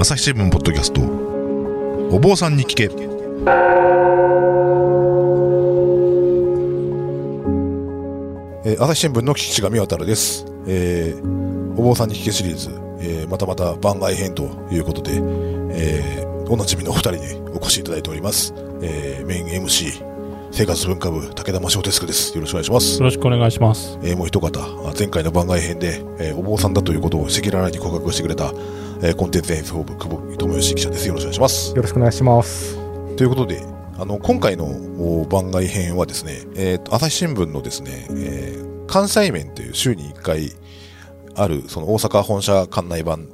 朝日新聞ポッドキャスト。お坊さんに聞け。えー朝日新聞の岸上渡です、えーお坊さんに聞けシリーズ、えーまたまた番外編ということで、えーおなじみのお二人にお越しいただいております、えーメイン MC 生活文化部武田真翔デスクですよろしくお願いしますよろしくお願いします。えーもう一方、あ前回の番外編で、えーお坊さんだということを赤裸々に告白してくれた、えーコンテンツ演奏部久保智義記者です。よろしくお願いします。よろしくお願いします。ということで、あの、今回のお番外編はですね、えーと朝日新聞のですね、えー関西面という週に1回ある、その大阪本社館内版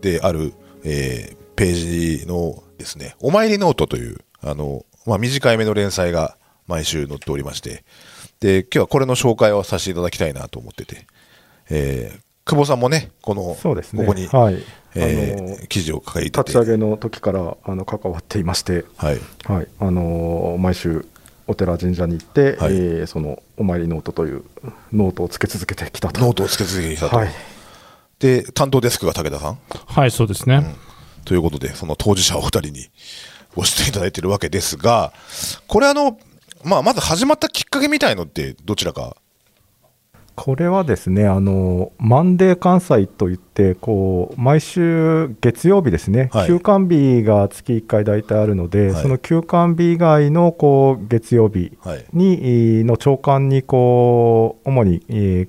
でである、えーページのですね、お参りノートという、あの、まあ、短い目の連載が毎週載っておりまして、で、今日はこれの紹介をさせていただきたいなと思ってて、えー久保さんもね、この、そうですね。ここに、はい。えー記事を書いてて、立ち上げの時からあの関わっていまして、はい。はい。あの毎週お寺神社に行って、はいえーそのお参りノートというノートをつけ続けてきたと。ノートをつけ続けてきたと。はい。で、担当デスクが武田さんはい、そうですね。ということで、その当事者お二人にご出演いただいているわけですが、これあの、まあ、まず始まったきっかけみたいのってどちらか？これはですね、あのマンデー関西といって、こう毎週月曜日ですね、はい休館日が月1回大体あるので、はいその休館日以外のこう月曜日はい。にえーの長官にこう主に、えー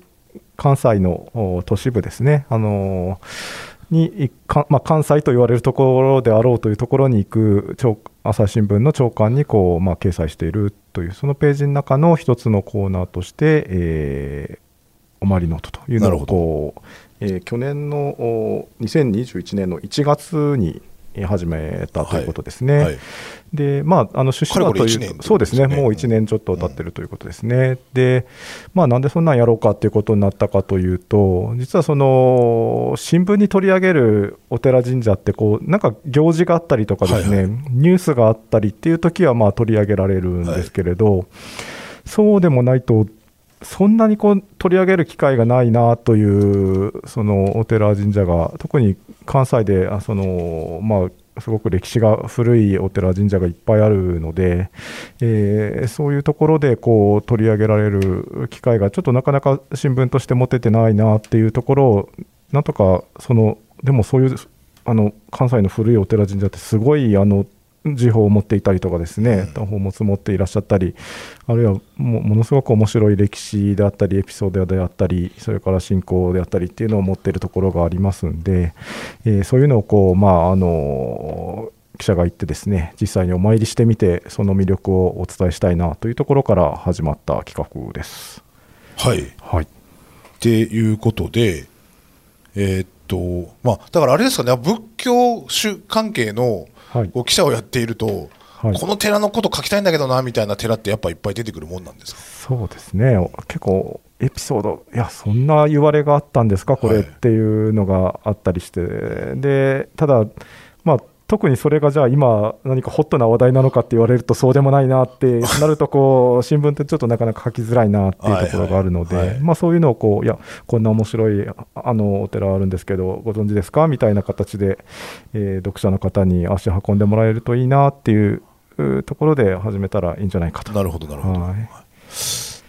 関西のお都市部ですね、あのーにまあ、関西と言われるところであろうというところに行く朝朝日新聞の長官にこう、まあ、掲載しているというそのページの中の一つのコーナーとして、えーおまりノートというのをなるほど。こう、えー去年のお2021年の1月にえー始めたということですね。はい。でまあ、あの趣旨はというそうですね、もう1年ちょっと経ってるということですね。で、まあ、なんでそんなんやろうかということになったかというと、実はその新聞に取り上げるお寺神社ってこう、なんか行事があったりとかですね、はいニュースがあったりっていう時はまあ取り上げられるんですけれど、そうでもないと、そんなにこう取り上げる機会がないなというそのお寺神社が特に関西であその、まあ、すごく歴史が古いお寺神社がいっぱいあるので、えーそういうところでこう取り上げられる機会がちょっとなかなか新聞として持ててないなっていうところをなんとかそのでもそういうあの関西の古いお寺神社ってすごいあの時報を持っていたりとかですね、宝物持っていらっしゃったり、あるいはもものすごく面白い歴史であったり、エピソードであったり、それから信仰であったりっていうのを持っているところがありますんで、えーそういうのをこう、まああの記者が行ってですね、実際にお参りしてみて、その魅力をお伝えしたいなというところから始まった企画です。はい。っはい、ていうことで、えーっと、まあ、だからあれですかね、仏教種関係のはいこう記者をやっていると、はい。この寺のこと書きたいんだけどな、みたいな寺ってやっぱいっぱい出てくるもんなんですか？そうですね、結構エピソード、いや、そんな言われがあったんですか、これはいっていうのがあったりして、でただ、まあ、特にそれがじゃあ今、何かホットな話題なのかって言われると、そうでもないなって なるとこう、新聞ってちょっとなかなか書きづらいなっていうところがあるのはいはいはいで、まあそういうのをこう、いや、こんな面白いああのお寺あるんですけど、ご存知ですかみたいな形で、えー読者の方に足運んでもらえるといいなっていううところで始めたらいいんじゃないかと。なるほど、なるほど。はい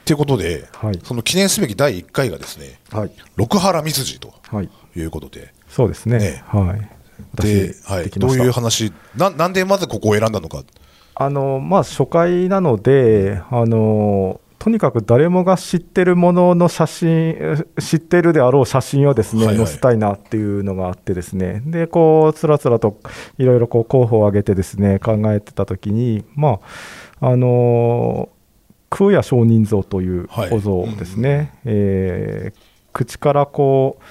ということで、はいその記念すべき第1回がですね、はい六原蜜寺とはいいうことで、そうですね。ねはい。はい、どういう話？な、なんでまずここを選んだのか、あのまあ初回なので、あのとにかく誰もが知ってるものの写真、え知ってるであろう写真をですね、はいはい。載せたいなっていうのがあってですね、でこうつらつらといろいろこう候補を挙げてですね考えてたときに、まああの空也上人像というはい。お像ですね、えー口からこう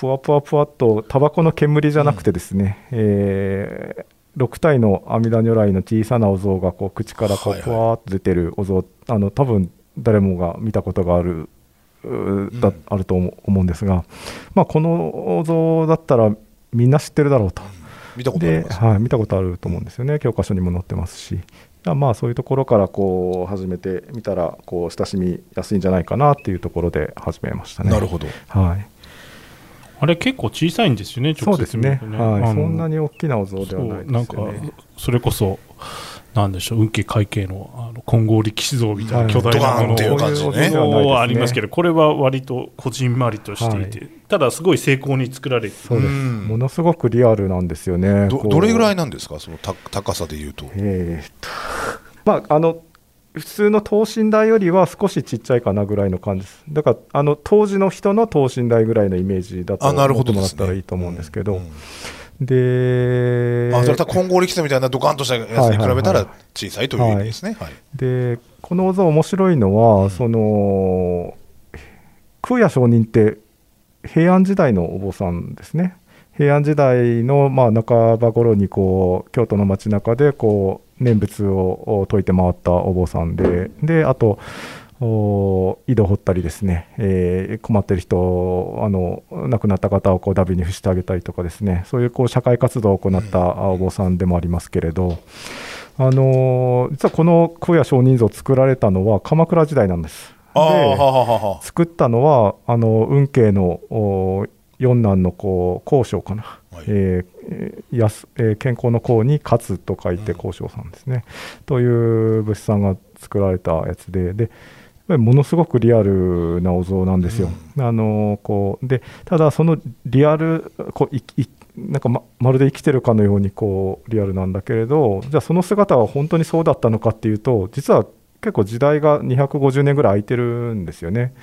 ぷわぷわぷわっとタバコの煙じゃなくてですね、え6体の阿弥陀如来の小さなお像がこう口からこはいうはいぷわーっと出てるお像、あの多分誰もが見たことがあるうだうんあると思思うんですが、まあ、このお像だったらみんな知ってるだろうと。見たことありで、ます。はい、見たことあると思うんですよね、教科書にも載ってますし、まあ、そういうところからこう始めてみたらこう親しみやすいんじゃないかなっていうところで始めましたね。なるほど。はい、あれ結構小さいんですよね、そうですね、はい、そんなに大きなお像ではないですよね。なんかそれこそなんでしょう運慶会計のあの金剛力士像みたいな巨大なものはい。ドカーンっていう感じねそうはありますけど、これは割とこじんまりとしていて、はただすごい精巧に作られてそうです。うん。ものすごくリアルなんですよね。どれぐらいなんですか？そのた高さでいうと。えーっと。まああの普通の等身大よりは少しちっちゃいかなぐらいの感じです。だからあの当時の人の等身大ぐらいのイメージだとあなる思ってもらったらいいと思うんですけど、うんであそれは混合力士みたいなドカンとしたやつに比べたら小さいという意味ですね。はい。でこのお像面白いのは、うん。その空也上人って平安時代のお坊さんですね平安時代のまあ半ば頃にこう京都の街中でこう念仏を説いて回ったお坊さんでであとお井戸掘ったりですね、えー困ってる人をあの亡くなった方をこうダビに付してあげたりとかですねそういうこう社会活動を行ったお坊さんでもありますけれど、あのー実はこの空也上人像を作られたのは鎌倉時代なんです。で作ったのはあの運慶のお四男のこう孔将かな、はい。えーえーやすえー健康の功に勝と書いて孔将さんですね、という仏師さんが作られたやつででものすごくリアルなお像なんですよ。あのーこうでただそのリアルこういいなんかままるで生きてるかのようにこうリアルなんだけれどじゃあその姿は本当にそうだったのかっていうと実は結構時代が250年ぐらい空いてるんですよね。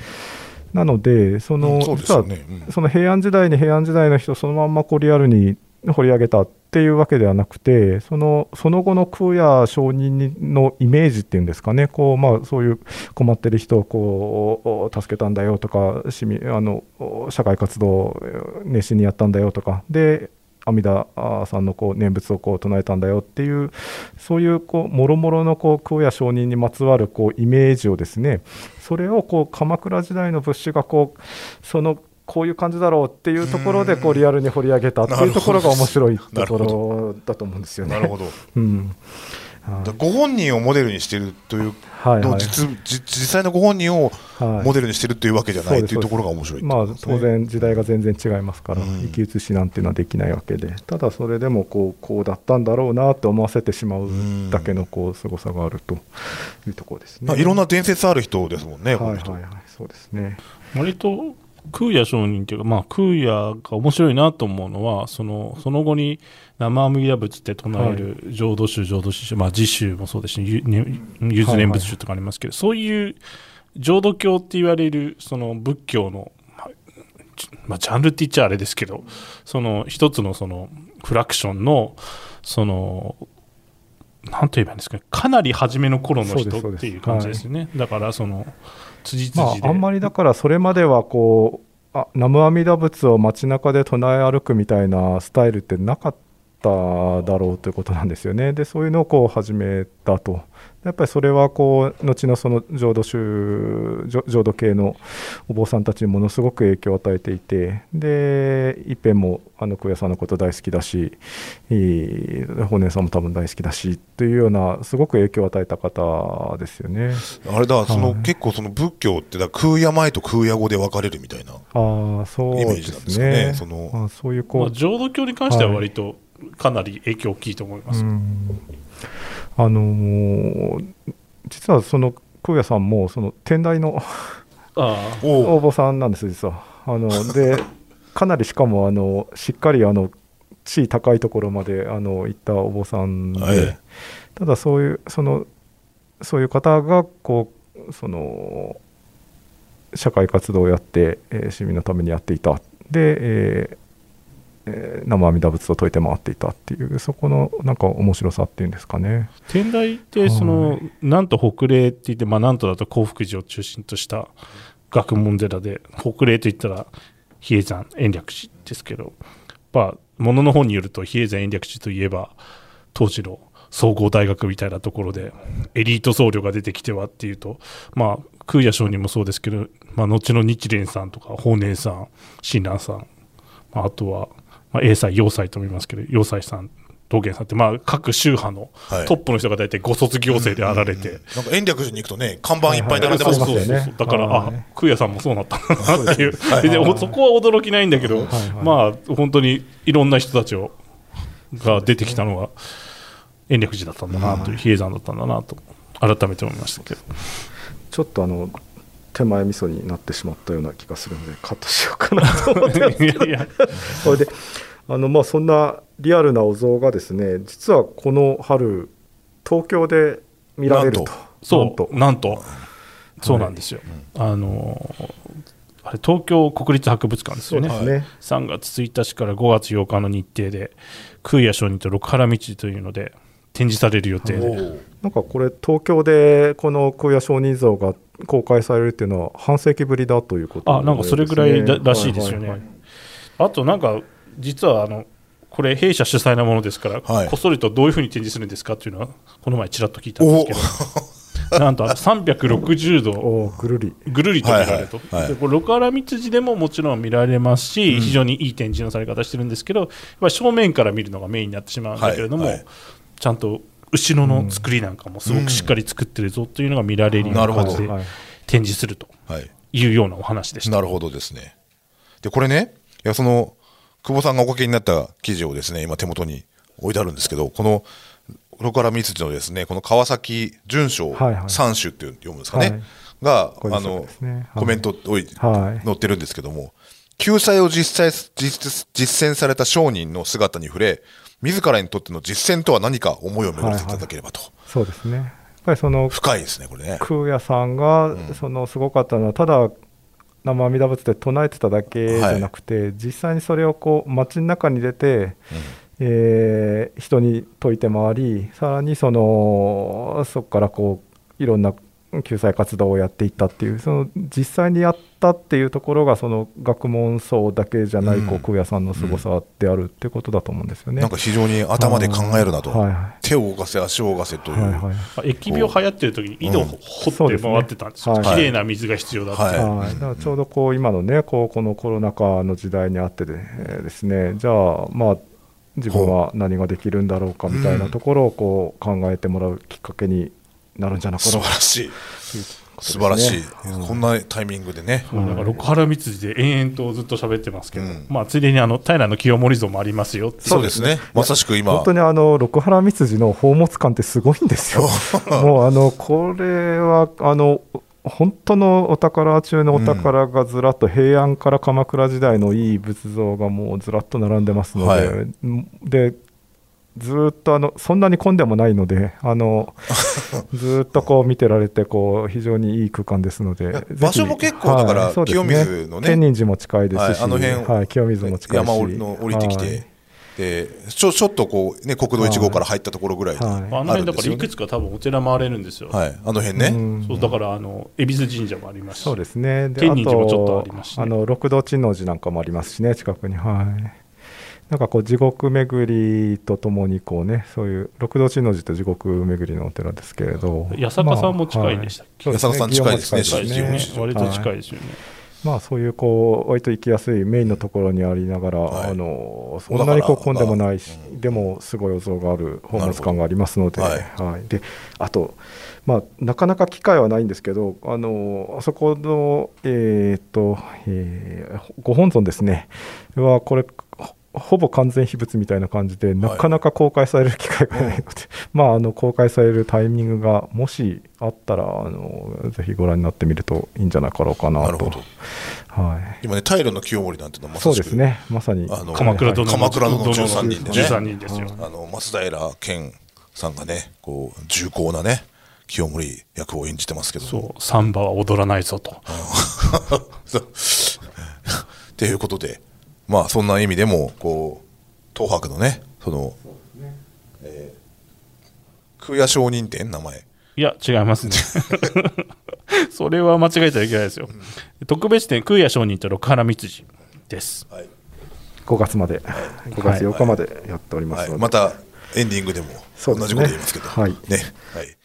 なのでその、うんそね。うん。その平安時代に平安時代の人そのまんまこうリアルに掘り上げたっていうわけではなくてそのその後の空也上人のイメージっていうんですかね。こう、まあ、そういう困ってる人をこう助けたんだよとか市民あの社会活動を熱心にやったんだよとか。で阿弥陀さんのこう念仏をこう唱えたんだよっていうそういうこうもろもろのこう空也上人にまつわるこうイメージをですねそれをこう鎌倉時代の仏師がこうそのこういう感じだろうっていうところでこうリアルに掘り上げたっていうところが面白いところだと思うんですよね。なるほど。うんご本人をモデルにしてるというはいはい。の実実実際のご本人をはい。モデルにしてるというわけじゃないというところが面白いってまあ当然時代が全然違いますから、うん。生き写しなんていうのはできないわけで。ただそれでもこうこうだったんだろうなと思わせてしまうだけのこう凄さがあるというところですね。まあいろんな伝説ある人ですもんねこの人はいはい。はいそうですね。割と空也上人っていうか、まあ、空也が面白いなと思うのはそのその後に生阿弥陀仏って唱える浄土宗浄土宗、まあ、自宗もそうですしゆねゆず念仏宗とかありますけど、そういう浄土教って言われるその仏教の、まあジャンルって言っちゃあれですけどその一つのそのフラクションのそのなんと言えばいいんですかかなり初めの頃の人っていう感じですね、だからその辻ま辻で、あ、あんまりだからそれまではこうあ南無阿弥陀仏を街中で唱え歩くみたいなスタイルってなかっただろうということなんですよね。でそういうのをこう始めたと。やっぱりそれはこう後のその浄土宗浄浄土系のお坊さんたちにものすごく影響を与えていてで一辺もあの空也さんのこと大好きだしいい本年さんも多分大好きだしというようなすごく影響を与えた方ですよね。あれだそのはい結構その仏教ってだ空也前と空也後で分かれるみたいなああそうイメージなんですですかねね。そのあそういうこう、まあ、浄土教に関しては割とかなり影響大きいと思います。うん。あのー実はその空也さんもその天台の応募さんなんです実は。あのでかなりしかもあのしっかりあの地位高いところまであの行ったお坊さんで、はいただそういうそのそういう方がこうその社会活動をやって、えー市民のためにやっていた。で、えーえー生阿弥陀仏を説いて回っていたっていうそこのなんか面白さっていうんですかね。天台ってその、はいなんと北霊って言って、まあ、なんとだと興福寺を中心とした学問寺で北霊といったら比叡山延暦寺ですけど、まあ、ものの本によると比叡山延暦寺といえば当時の総合大学みたいなところでエリート僧侶が出てきてはっていうと、まあ、空也上人もそうですけど、まあ、後の日蓮さんとか法然さん親鸞さん、まあ、あとは、まあ、英才要塞とも言いますけど要塞さん道元さんって、まあ、各宗派のはい。トップの人が大体ご卒業生であられて、なんか延暦寺に行くとね、看板いっぱい並んでますもんね。そうそうそう、だから、はいあ空也さんもそうなったんだなっていう、はい。全然おそこは驚きないんだけど、はいはい。まあ、本当にいろんな人たちをが出てきたのが延暦寺だったんだなという、比叡山だったんだなと、改めて思いましたけど。ちょっとあの手前味噌になってしまったような気がするのでカットしようかなと思って。ま すいやいや。それであのまあそんなリアルなお像がですね実はこの春東京で見られると。そうなんと。なんと、そうなんですよ、あのあれ東京国立博物館ですよね、すね、3月1日から5月8日の日程で、空也上人と六原道というので、展示される予定で、なんかこれ東京でこの空也上人像が公開されるっていうのは半世紀ぶりだということあなんかそれぐらいだらしいですよね。はいはいあとなんか、実はあのこれ、弊社主催なものですから、はい。こっそりとどういうふうに展示するんですかっていうのは、この前、ちらっと聞いたんですけど、なんとあの360度。ぐるり。ぐるりと見られると、はいはいはい。でこれ六原道寺でももちろん見られますし、非常にいい展示のされ方してるんですけど、正面から見るのがメインになってしまうんだけれども、はいはいちゃんと後ろの作りなんかもすごくしっかり作ってるぞというのが見られるような感じではい。展示するとはい。いうようなお話でした。なるほどですね。で、これね、いや、その、久保さんがおかけになった記事をですね、今手元に置いてあるんですけど、この、ロカラミツジのですね、この川崎純章はいはい。三種っていう読むんですかね、はい。が、これあの、ねはい。コメントをいはい。載ってるんですけども、救済を実際実実践された商人の姿に触れ、自らにとっての実践とは何か思いを巡っていただければと。そうですね。やっぱりその深いですね、これね。空也さんがん。そのすごかったのはただ生阿弥陀仏で唱えてただけじゃなくて、実際にそれをこう街の中に出て、えー人に説いて回りさらにそのそこからこういろんな救済活動をやっていったっていうその実際にやったっていうところがその学問層だけじゃないこううん空也さんの凄さであるってことだと思うんですよね。なんか非常に頭で考えるなと。はい。はい手を動かせ、足を動かせという。はいはい。まあ疫病流行ってる時に井戸を掘って回ってたんですよ、そうですね綺麗な水が必要だって、はい。はい、だからちょうどこう今のねこうこのコロナ禍の時代にあってで、えーですね。じゃあまあ自分は何ができるんだろうかみたいなところをこう考えてもらうきっかけになるんじゃないか。素な晴らしい。とい。うことです素ね。晴らしい、うんこんなタイミングでね。そうだから六原光寺で延々とずっと喋ってますけど、うん。まあ、ついでにあの平清盛像もありますよって。いうそうですね。まさしく今。本、当にあの六原光次の宝物館ってすごいんですよ。もうあのこれはあの本当のお宝中のお宝がずらっと平安から鎌倉時代のいい仏像がもうずらっと並んでますので、はい。でずーっとあのそんなに混んでもないのであの ずーっとこう見てられてこう非常にいい空間ですので 場所も結構だからはいそうです清水のね天仁寺も近いですし、はいあの辺はい、清水も近いし山をの降りてきて、はい。でちょちょっとこう、ね、国道1号から入ったところぐらいにはい。あの辺だからい。くつか多分お寺回れるんですよ、はい、あの辺ね、うん。そうだからあの恵比寿神社もありますし。そうですね。で天仁寺もちょっとありますしね。あの六道珍王寺なんかもありますしね、近くに。はい。なんかこう地獄巡りとともにこうね、そういう六道珍王寺と地獄巡りのお寺ですけれど、八坂さんも近いでしたっけ？まあ八坂さん近いですね近いですね。割と近いですよね、まあそういうこう割と行きやすいメインのところにありながら、はい。あのそんなにこう混んでもないし、でもすごいお像がある宝物館がありますので、なはるい。であと、まあ、なかなか機会はないんですけど、あのあそこの、えーっとえーご本尊ですね、はこれ、ほほぼ完全秘仏みたいな感じで、なかなか公開される機会がないので、まあ、あの公開されるタイミングがもしあったらあの、ぜひご覧になってみるといいんじゃなかろうかなと。なるほど。はい。今ね、平の清盛なんていうのはまさそうですね、まさに。あの鎌倉殿の鎌倉殿の13人でね。13人ですよ、あの松平健さんがね、こう重厚なね、清盛役を演じてますけども。そう。サンバは踊らないぞと、そう。っていうことで、まあそんな意味でも、こう、東博のね、その、えー、空也上人店、名前。いや、違いますね。それは間違えちゃいけないですよ。特別展、空也上人と六原光次です。はい。5月まで、5月8日までやっておりまはい、すので、またエンディングでも同じこと言いますけど、はいね。はい。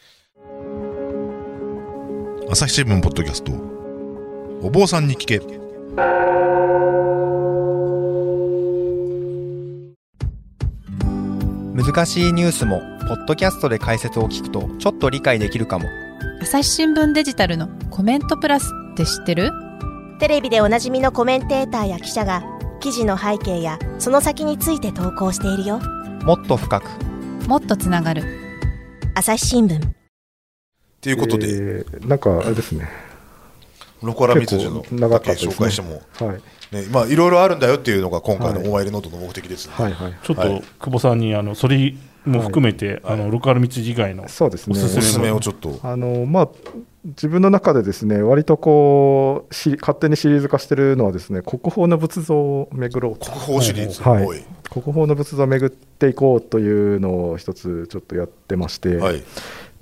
朝日新聞ポッドキャスト、お坊さんに聞け。難しいニュースもポッドキャストで解説を聞くとちょっと理解できるかも。朝日新聞デジタルのコメントプラスって知ってる？テレビでおなじみのコメンテーターや記者が記事の背景やその先について投稿しているよ。もっと深く。もっとつながる。朝日新聞。ということで、えーなんかあれですね。ロコアラ密樹の結構長かっただけですね。紹介しても、はいね、まあいろいろあるんだよっていうのが今回のはい。お参りノートの目的です、ねはいはい。ちょっと、はい。久保さんにあのそれも含めて、あのロカル道以外のそうですね。おすおすすめをちょっと。あのまあ自分の中でですね割とこうし勝手にシリーズ化してるのはですね国宝の仏像を巡ろうと。国宝シリーズ、はい。おい。国宝の仏像を巡っていこうというのを一つちょっとやってまして、はい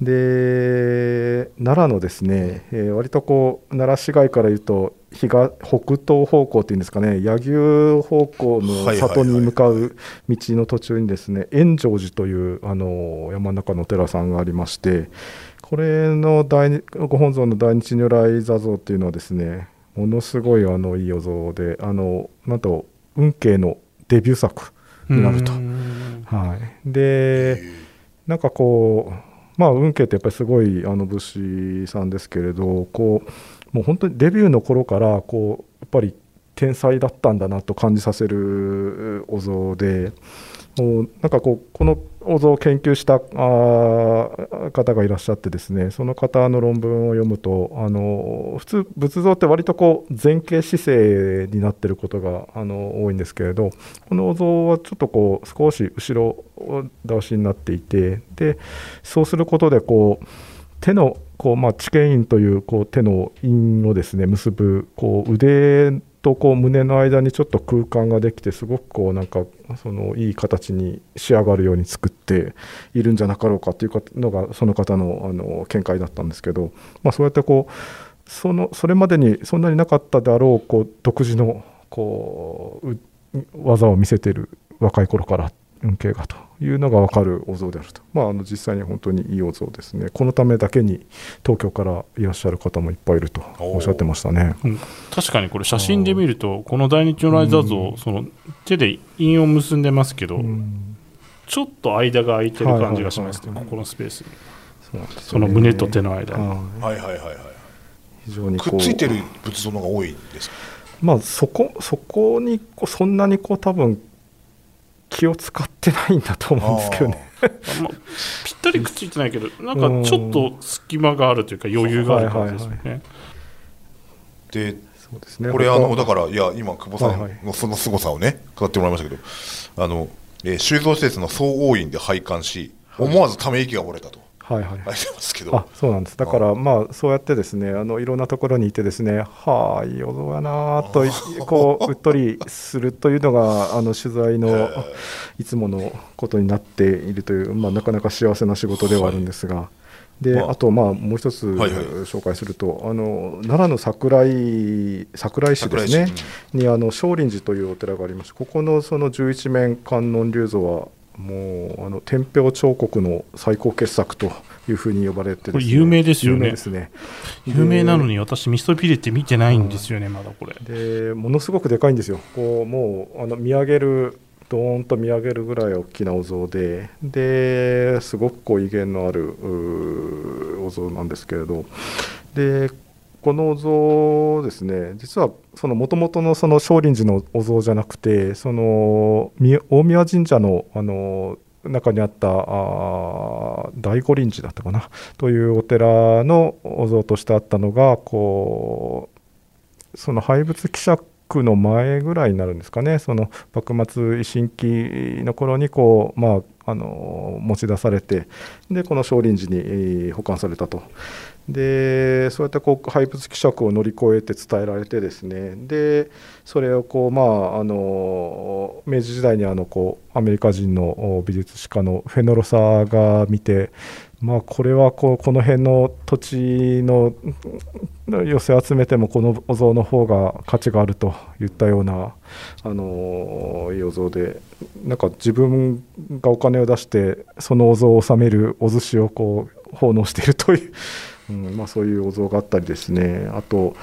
で奈良のですね、えー割とこう奈良市街から言うと東北東方向っていうんですかね柳生方向の里に向かう道の途中にですね円成寺というあの山の中のお寺さんがありましてこれの大日ご本尊の大日如来座像っていうのはですねものすごいあのいいお像であのなんと運慶のデビュー作になると。はい、でなんかこうまあ運慶ってやっぱりすごいあの武士さんですけれどこうもう本当にデビューの頃からこうやっぱり天才だったんだなと感じさせるお像でもうなんかこうこのお像を研究したあ方がいらっしゃってですねその方の論文を読むとあの普通仏像って割とこう前傾姿勢になってることがあの多いんですけれどこのお像はちょっとこう少し後ろ倒しになっていてでそうすることでこう手のこう、まあ、地形印というこう手の印をですね結ぶこう腕とこう胸の間にちょっと空間ができてすごくこうなんかそのいい形に仕上がるように作っているんじゃなかろうかというのがその方のあの見解だったんですけど、まあ、そうやってこうそのそれまでにそんなになかったであろうこう独自のこう技を見せてる若い頃から運慶がというのが分かるお像であると、まあ、あの実際に本当にいいお像ですね。このためだけに東京からいらっしゃる方もいっぱいいるとおっしゃってましたね。うん。確かにこれ写真で見るとこの大日如来座像その手で印を結んでますけど、うん。ちょっと間が空いてる感じがしますね、はいはいはいはい。ここのスペースに。その胸と手の間に、はい。はいはいはいはい。非常にこう。くっついてる仏像の方が多いんですか？まあそこそこにこうそんなにこう多分気を使ってないんだと思うんですけどね。あまあ、ぴったりくっついてないけどなんかちょっと隙間があるというか余裕がある感じですよね、はいはいでそうですね。これあの他だからいや今久保さんのその凄さをね語ってもらいましたけどあの、えー収蔵施設の総応院で拝観し思わずため息が漏れたとはいはい。書いてますけど、あそうなんです。だからまあそうやってですねあのいろんなところにいてですねはあいいお像やなといこううっとりするというのがあの取材のいつものことになっているという、まあ、なかなか幸せな仕事ではあるんですが。でまあ。あとまあもう一つはいはい。紹介すると、あの奈良の桜井桜井市ですね。桜井市。にあの少林寺というお寺がありましてここのその十一面観音立像はもうあの天平彫刻の最高傑作というふうに呼ばれてです、これ有名ですよね。有名ですね。有名なのに私ミストピレって見てないんですよねまだこれ。でものすごくでかいんですよ。こうもうあの見上げるドーンと見上げるぐらい大きなお像で。ですごくこう威厳のあるお像なんですけれど。でこのお像ですね実はその元々のその少林寺のお像じゃなくてその大宮神社のあの中にあったあ大御林寺だったかなというお寺のお像としてあったのがこうその廃仏希釈の前ぐらいになるんですかねその幕末維新期の頃にこう、まあ、あの持ち出されてでこの少林寺に保管されたと。でそうやってこう廃仏希釈を乗り越えて伝えられてですね。でそれをこうまああの明治時代にあのこうアメリカ人の美術史家のフェノロサが見てまあこれはこうこの辺の土地の寄せ集めてもこのお像の方が価値があるといったようなあのいいお像でなんか自分がお金を出してそのお像を納めるお寿司をこう奉納しているという、うんまあ、そういうお像があったりですね。あと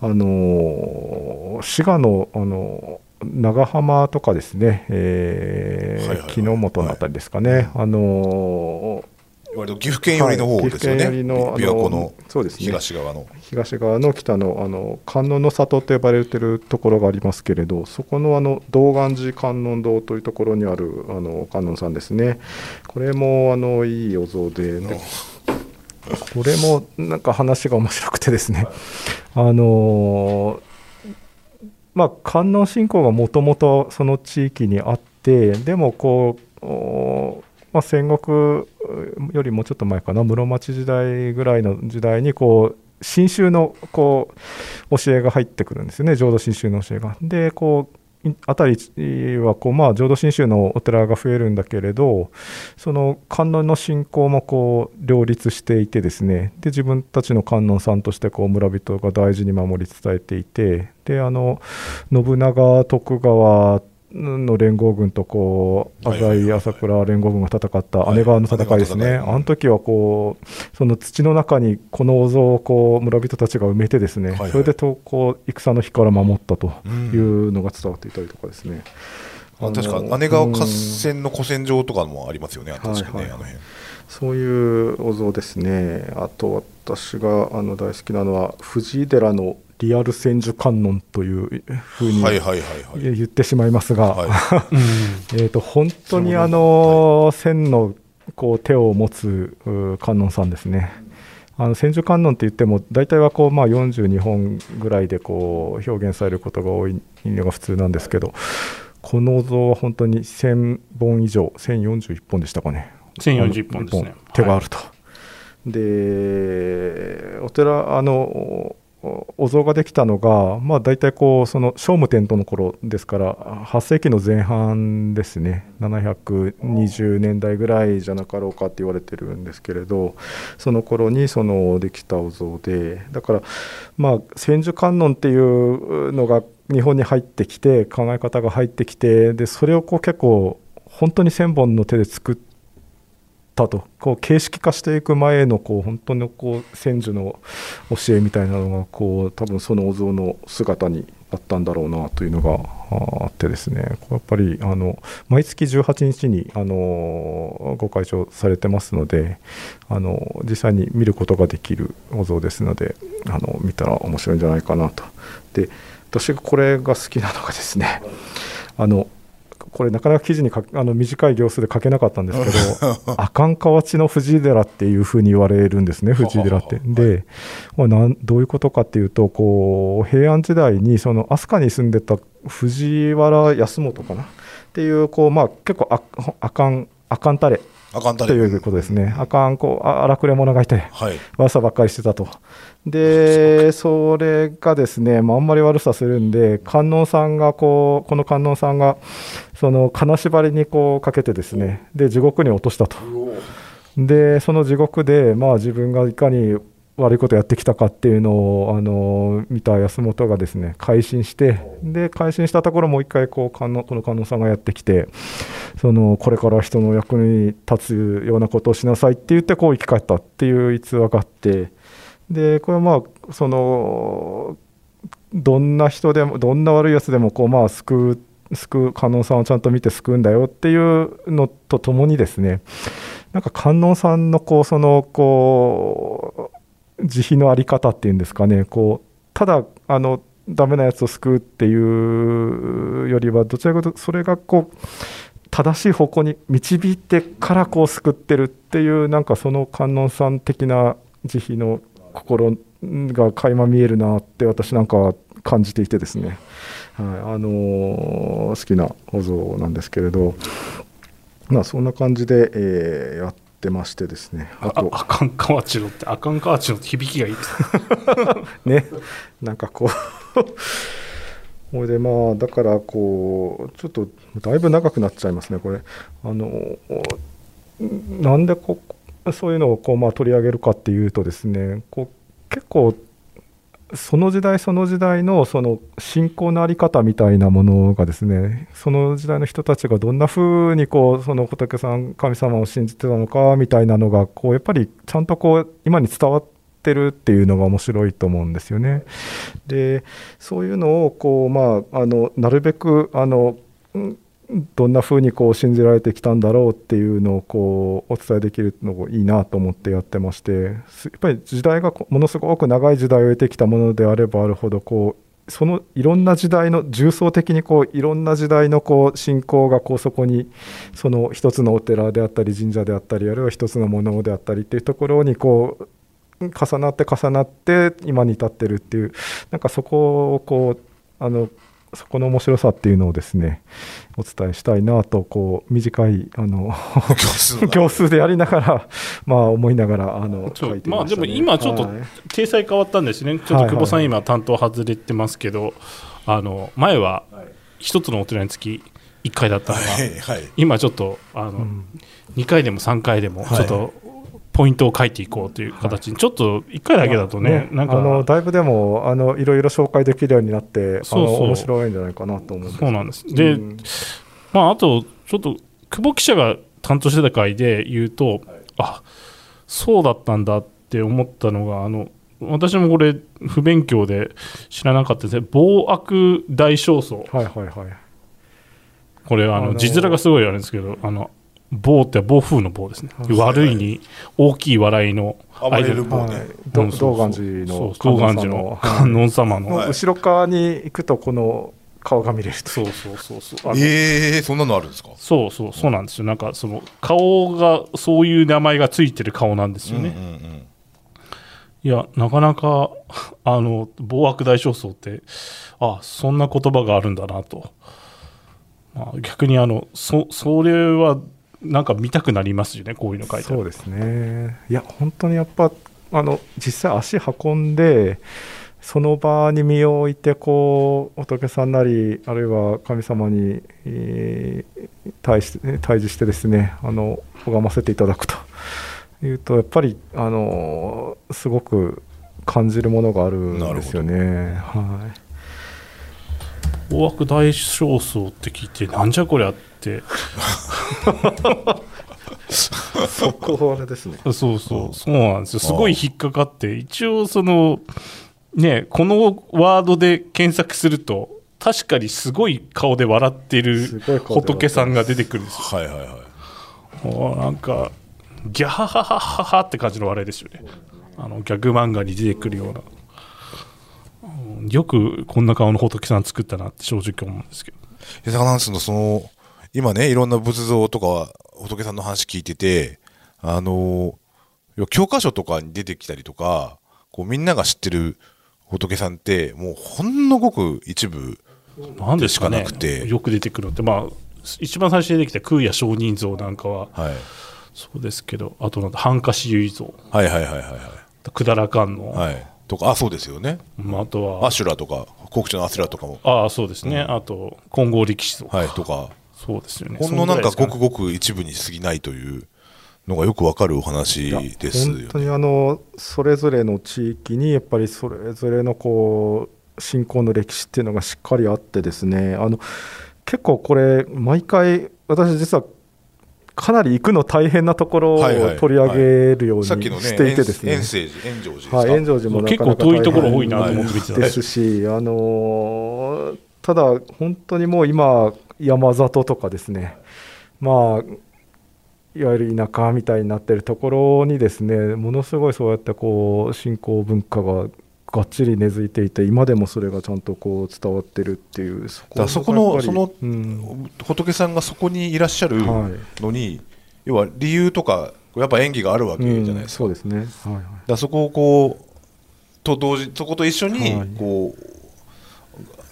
あの滋賀のあの長浜とかですね、えーはいはいはい。木之本のあたりですかね、あの割と岐阜県寄りの方ですよね、はい岐阜県寄りの琵琶湖の東側の。東側の。北のあの観音の里と呼ばれてるところがありますけれど、そこのあの道願寺観音堂というところにあるあの観音さんですね、これもあのいいお像で、でこれもなんか話が面白くてですね、あのまあ、観音信仰がもともとその地域にあって、でもこう、おまあ、戦国よりもちょっと前かな、室町時代ぐらいの時代にこう、新宗のこう教えが入ってくるんですよね、浄土真宗の教えが。で、こうい辺りはこう、まあ、浄土真宗のお寺が増えるんだけれど、その観音の信仰もこう両立していてですね。で自分たちの観音さんとしてこう村人が大事に守り伝えていて。であの信長徳川の連合軍とこう浅井朝倉連合軍が戦ったはい姉川の戦いですね、あの時はこうその土の中にこのお像をこう村人たちが埋めてですね、それでとこう戦の火から守ったとうんいうのが伝わっていたりとかですね。あ確か姉川合戦の古戦場とかもありますよね、確かね、はいはい。あの辺。そういうお像ですね。あと私があの大好きなのは藤井寺のリアル千手観音というふうにはいはいはいはい。言ってしまいますが、えーと本当にあの千のこう手を持つう観音さんですね。あの千手観音って言っても大体はこうまあ42本ぐらいでこう表現されることが多いのが普通なんですけどこのお像は本当に1000本以上1041本でしたかね。1041本ですね。手があると、でお寺あのお像ができたのが、まあ、大体こうその聖武天皇の頃ですから8世紀の前半ですね。720年代ぐらいじゃなかろうかって言われてるんですけれどその頃にそのできたお像でだからまあ千手観音っていうのが日本に入ってきて考え方が入ってきてでそれをこう結構本当に千本の手で作ってたとこう形式化していく前のこう本当のこう先祖の教えみたいなのがこう多分そのお像の姿にあったんだろうなというのがああってですねこうやっぱりあの毎月18日にあのご開帳されてますのであの実際に見ることができるお像ですのであの見たら面白いんじゃないかなと。で私がこれが好きなのがですねあのこれなかなか記事にかあの短い行数で書けなかったんですけど阿寒河内の藤井寺っていうふうに言われるんですね藤井寺って。で、まあ、なんどういうことかっていうとこう平安時代にその飛鳥に住んでた藤原康元かな？っていうこう、まあ、結構あ阿寒阿寒タレあかんたれ。ということですね。阿寒こうあ荒くれ者がいてはい。悪さばっかりしてたと。で、それがですね、まあ、あんまり悪さするんで、観音さんがこう、この観音さんが、その金縛りにこうかけてですね、で、地獄に落としたと。で、その地獄で、まあ、自分がいかに悪いことやってきたかっていうのを、あの見た安本がですね、改心して、で、改心したところ、もう一回こう、この観音さんがやってきて、そのこれから人の役に立つようなことをしなさいって言ってこう生き返ったっていう逸話があってでこれはまあそのどんな人でもどんな悪いやつでもこうまあ救う救う観音さんをちゃんと見て救うんだよっていうのとともにですねなんか観音さんのこうそのこう慈悲のあり方っていうんですかね。こうただあのダメなやつを救うっていうよりはどちらかというとそれがこう正しい方向に導いてからこう救ってるっていうなんかその観音さん的な慈悲の心が垣間見えるなって私なんか感じていてですね、はい。あのー好きなお像なんですけれど。まあそんな感じで、えーやってましてですね。あと。ああかんかわちのってあかんかわちのって響きがいいですね。なんかこう。ほいでまあだからこうちょっとだいぶ長くなっちゃいますねこれ。あのなんでこうそういうのをこうまあ取り上げるかっていうとですねこう結構その時代その時代のその信仰のあり方みたいなものがですねその時代の人たちがどんな風にこうその仏さん神様を信じてたのかみたいなのがこうやっぱりちゃんとこう今に伝わっってるっていうのが面白いと思うんですよね。でそういうのをこう、まあ、あのなるべくあのうんどんな風にこう信じられてきたんだろうっていうのをこうお伝えできるのがいいなと思ってやってましてやっぱり時代がものすごく長い時代を得てきたものであればあるほどこうそのいろんな時代の重層的にこういろんな時代のこう信仰がこうそこにその一つのお寺であったり神社であったりあるいは一つのものであったりっていうところにこう重なって重なって今に至ってるっていうなんかそこをこうあのそこの面白さっていうのをですねお伝えしたいなとこう短いあの教室の 教数でやりながらまあ思いながらあのね、まあでも今ちょっとはい。体裁変わったんですね、ちょっと久保さん、今、担当外れてますけど、あの前は一つのお寺につき1回だったのが、はいはい。今ちょっとあの、うん。2回でも3回でも、はい。ちょっとポイントを書いていこうという形に、ちょっと1回だけだとね、なんか。あのだいぶでもあのいろいろ紹介できるようになってそうそう。面白いんじゃないかなと思うんそうなんです。で、うんまあ、あと、ちょっと久保記者が担当してた回で言うと、あそうだったんだって思ったのが、あの私もこれ、不勉強で知らなかったですね、暴悪大焦燥、はいはいはい。これ、あの字面がすごいあるんですけど、あの暴って暴風の暴ですね、はい悪いに大きい笑いの暴れる棒ね、はい、どうんそうそう道観寺のそう道観寺の観音 様の、はい。後ろ側に行くとこの顔が見れるとそうそうそうそう。ええそんなのあるんですか？そうそうそうなんですよ。なんかその顔がそういう名前がついてる顔なんですよね、うんうんうん。いやなかなか あの暴悪大焦燥ってあそんな言葉があるんだなと、まあ、逆にあのそそれはなんか見たくなりますよねこういうの書いて。そうですね。いや本当にやっぱあの実際足運んでその場に身を置いてこう仏さんなりあるいは神様に、えー対して対峙してですねあの拝ませていただくと。いうとやっぱりあのすごく感じるものがあるんですよね。はい。暴悪大焦燥って聞いてなんじゃこりゃってそこあれですね。そうそう、そうなんですよ。すごい引っかかって、一応その、ね、このワードで検索すると、確かにすごい顔で笑ってる仏さんが出てくるんですはいはいはいよ。もうなんか、ギャハハハハハって感じの笑いですよね。あのギャグ漫画に出てくるような。うんよくこんな顔の仏さん作ったなって正直思うんですけど。で、坂なんつうの、その、今ね、いろんな仏像とか、仏さんの話聞いてて、あの、教科書とかに出てきたりとか、こうみんなが知ってる仏さんって、もうほんのごく一部、なんでしかなくて。よく出てくるのって、まあ、一番最初に出てきた空也上人像なんかは、はい。そうですけど、あとなんだ、半歌詞唯像、はいはいはいはいはい。百済観音、はい。とか、あ、そうですよね。まああとはア、シュラとか、国地のアシュラとかも、ああ、そうですね、あと、金剛力士像、はい、とか、そうですよね。ほんのなんかごくごく一部に過ぎないというのがよくわかるお話ですよね。本当にあのそれぞれの地域にやっぱりそれぞれのこう信仰の歴史っていうのがしっかりあってですねあの結構これ毎回私実はかなり行くの大変なところを取り上げるようにしていてですね。遠征寺、炎上寺ですか？はい、炎上寺もなかなか結構遠いところ多いなと思って見てた大変ですし、あのーただ、本当にもう今、山里とかですね、まあ、いわゆる田舎みたいになってるところにですね、ものすごいそうやってこう信仰文化ががっちり根付いていて、今でもそれがちゃんとこう伝わってるっていう、そだからそこのそのうん。仏さんがそこにいらっしゃるはいのに、要は理由とか、やっぱ演技があるわけじゃないですか。うんそうですね、はいはい。だそこをこう、と同時、そこと一緒にはい、こう、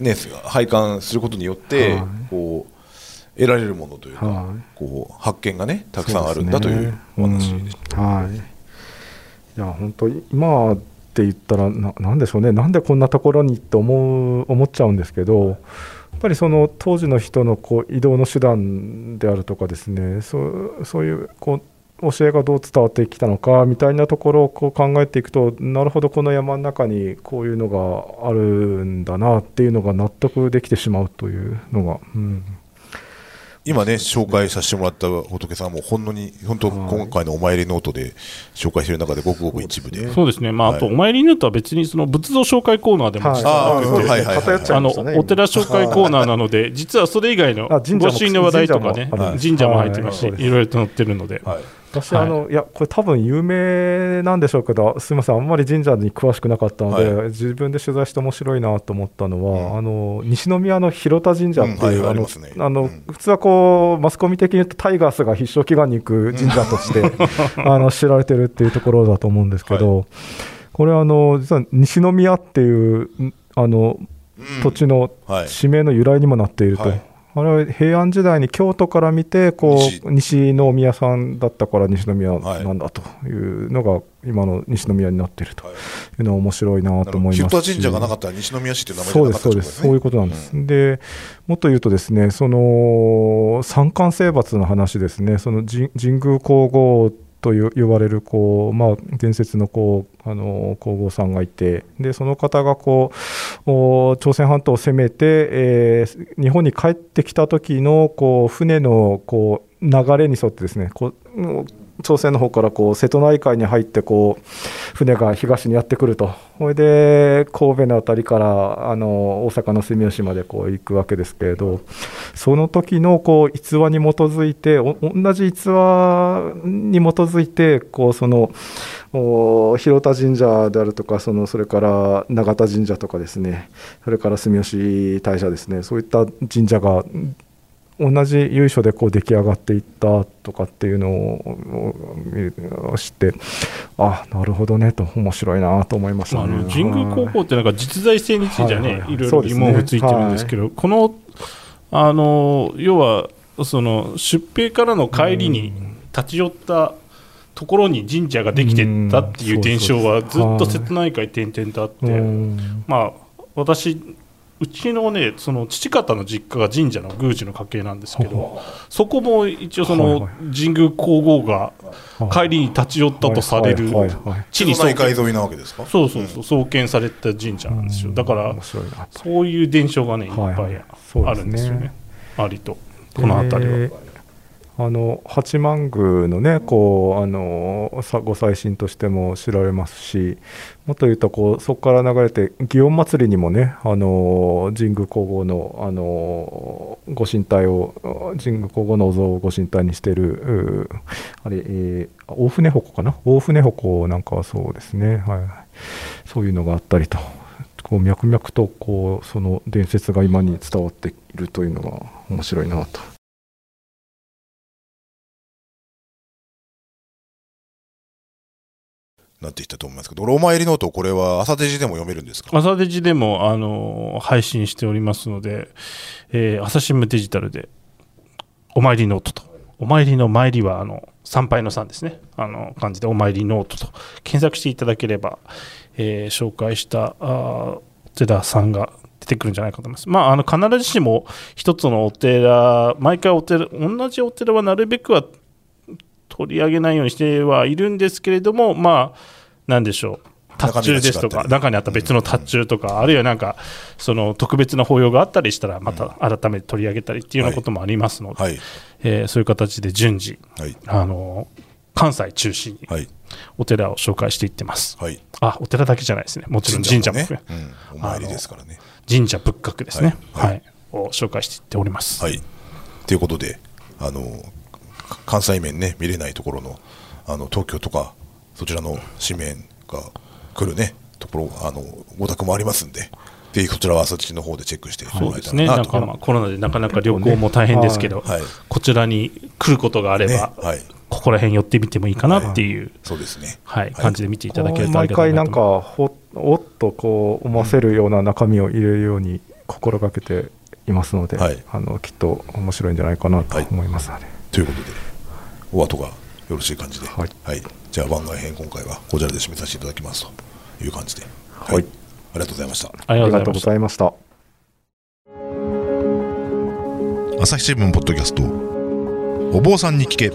ね、拝観することによって、はいこう、得られるものというか、はいこう、発見がね、たくさんあるんだというお話でした。うんはい。いや本当に今って言ったらななんでしょうね。なんでこんなところにって思う思っちゃうんですけど。やっぱりその当時の人のこう移動の手段であるとかですねそうそういうこう教えがどう伝わってきたのかみたいなところをこう考えていくとなるほどこの山の中にこういうのがあるんだなっていうのが納得できてしまうというのが、うん、今ね、紹介させてもらった仏さんも、ほんのに、本当、今回のお参りノートで紹介している中で、ごくごく一部で。そうですね、まあ、はい。あと、お参りノートは別にその仏像紹介コーナーでもあーそうですはいはいはい偏っちゃあのいましたねお寺紹介コーナーなので、実はそれ以外のあ神社も御朱印の話題とかね、神社も。入ってますし、はい。い。ろいろと載ってるので、はい。私、あのい。やこれ多分有名なんでしょうけどすみませんあんまり神社に詳しくなかったので、は自分で取材して面白いなと思ったのは、あの西宮の広田神社っていう、うんはいああのね。あのうん。普通はこうマスコミ的に言うとタイガースが必勝祈願に行く神社として、あの知られてるっていうところだと思うんですけど、これあの実は西宮っていうんあのうん。土地のはい。地名の由来にもなっていると、はいあれは平安時代に京都から見てこ西。う西宮さんだったから西宮はい。なんだというのが今の西宮になっていると。はい。いうのは面白いなと思いますし。神社がなかったら西宮市っていう名前そうですそうです。そういうことなんです、でもっと言うとですねその三冠征伐の話ですね。その神神宮皇后という呼ばれるこう、まあ、伝説のこうあの皇后さんがいてでその方がこう朝鮮半島を攻めて、えー日本に帰ってきた時のこう船のこう流れに沿ってですねこう朝鮮の方からこう瀬戸内海に入ってこう船が東にやってくると、それで神戸の辺りからあの大阪の住吉までこう行くわけですけれど、その時のこう逸話に基づいて、同じ逸話に基づいて、こうその広田神社であるとか、そのそれから永田神社とかですね、それから住吉大社ですね、そういった神社が同じ由緒でこう出来上がっていったとかっていうのを知ってあなるほどねと面白いなと思いましたあの。神宮高校ってなんか実在性についてはね、はいはいいろいろ疑問がついてるんですけど、このあの要はその出兵からの帰りに立ち寄ったところに神社ができてったっていう伝承はずっと瀬戸内海転々とあって、まあ私うちのねその父方の実家が神社の宮司の家系なんですけどそこも一応その神宮皇后が帰りに立ち寄ったとされる地に瀬戸内創海沿いなわけですか？そうそうそう創建された神社なんですよ。だからそういう伝承がねいっぱはいあるんですよね。割と。この辺りは。あの八幡宮のねこうあのご祭神としても知られますしもっと言うとこうそこから流れて祇園祭りにもねあの神宮皇后のあのご神体を神宮皇后のお像をご神体にしてるあれ、えー大船鉾かな？大船鉾なんかはそうですね、はい、そういうのがあったりと。こう脈々とこうその伝説が今に伝わっているというのが面白いなと。なっていったと思いますけど、俺お参りノート、これは朝デジでも読めるんですか？朝デジでも、あの配信しておりますので、えー朝日新聞デジタルでお参りノートと。お参りの参りはあの参拝の参ですね。あの漢字でお参りノートと。検索していただければ、えー紹介したあー寺さんが出てくるんじゃないかと思います。まあ、あの必ずしも一つのお寺毎回お寺同じお寺はなるべくは取り上げないようにしてはいるんですけれどもまあなんでしょう達中ですとか中にあった別の達中とか、あるいはなんかその特別な法要があったりしたらまた改めて取り上げたりっていうようなこともありますので、はい。えーそういう形で順次はい。あの関西中心にはい。お寺を紹介していってます。はい。あお寺だけじゃないですねもちろん神社も含めね。うん。お参りですからね。神社仏閣ですね、ははいいを紹介していっております。はい。ということで、あの、か関西面ね、見れないところの、あの、東京とか、そちらの紙面が来るね、ところ、あの、お宅もありますんで、ぜひそちらは朝地の方でチェックしてもらえそうですね、なんかまあコロナでなかなか旅行も大変ですけど、はい。こちらに来ることがあれば、ね。はい。ここら辺寄ってみてもいいかなっていう、そうですね。はい感じで見ていただけるとあり毎がたい回なんかほおっとこう思わせるような中身を入れるように心がけていますので、はい。あのきっと面白いんじゃないかなとはい思います。ので、ということで、お後がよろしい感じで、ははいい。じゃあ番外編、今回はこちらで締めさせていただきますという感じで、はいありがとうございました。あありがとうご。ざいました。朝日新聞ポッドキャストお坊さんに聞け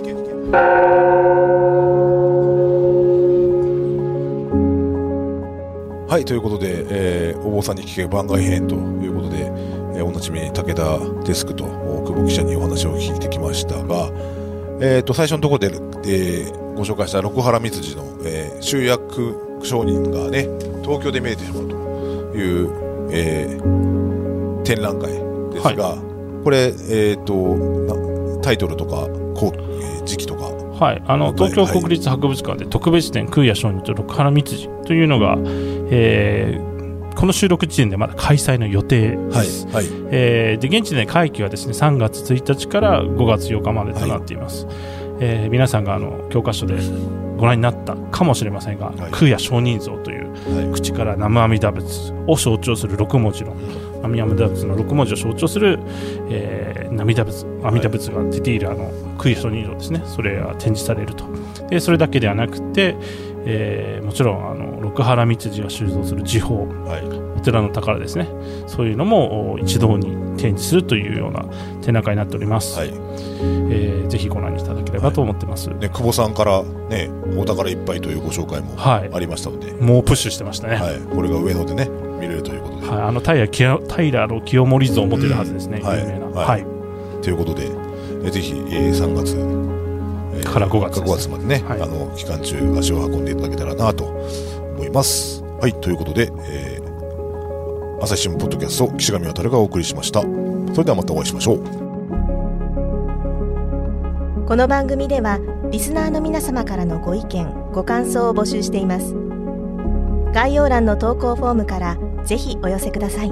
はいということで、えーお坊さんに聞け番外編ということで、えーおなじみ武田デスクと久保記者にお話を聞いてきましたが、えっ、と、最初のところで、えーご紹介した六原光次の、えー集約商人がね、東京で見えてしまうという、えー展覧会ですが、これ、えっ、とな、タイトルとか、こう、えー時期とか、はい、あのはい。東京国立博物館で特別展「空也上人と六原光次」というのが、えーこの収録時点でまだ開催の予定です。はい、えーで現地で会期はですね3月1日から5月8日までとなっています、えー皆さんがあの教科書でご覧になったかもしれませんが、はい。空也上人像というはい、口から南無阿弥陀仏を象徴する6文字の阿弥陀仏の6文字を象徴する、えー、涙仏阿弥陀仏が出ているあの空也上人像ですね。それが展示されると。でそれだけではなくて、えーもちろんあの六原光次が収蔵する時報はい、お寺の宝ですね。そういうのもお一堂に展示するというような展覧会になっております、はい。えーぜひご覧いただければと思ってます。はい、ね、久保さんからね、お宝いっぱいというご紹介もありましたので、もうプッシュしてましたね、はい、これが上野でね、見れるということで。はい、あの平の清盛像を持ってるはずですね、うん。はい。有名な、はい。はい。ということで、えぜひ、えー3月、えーから5月です5月までね、はいあの期間中足を運んでいただけたらなと思います。はい、ということで、えー朝日新聞ポッドキャスト岸上渉がお送りしました。それではまたお会いしましょう。この番組ではリスナーの皆様からのご意見ご感想を募集しています概要欄の投稿フォームからぜひお寄せください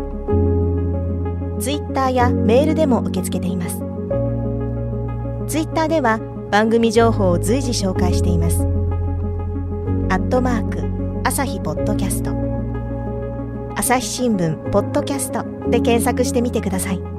ツイッターやメールでも受け付けていますツイッターでは番組情報を随時紹介しています。アットマーク朝日ポッドキャスト。朝日新聞ポッドキャストで検索してみてください。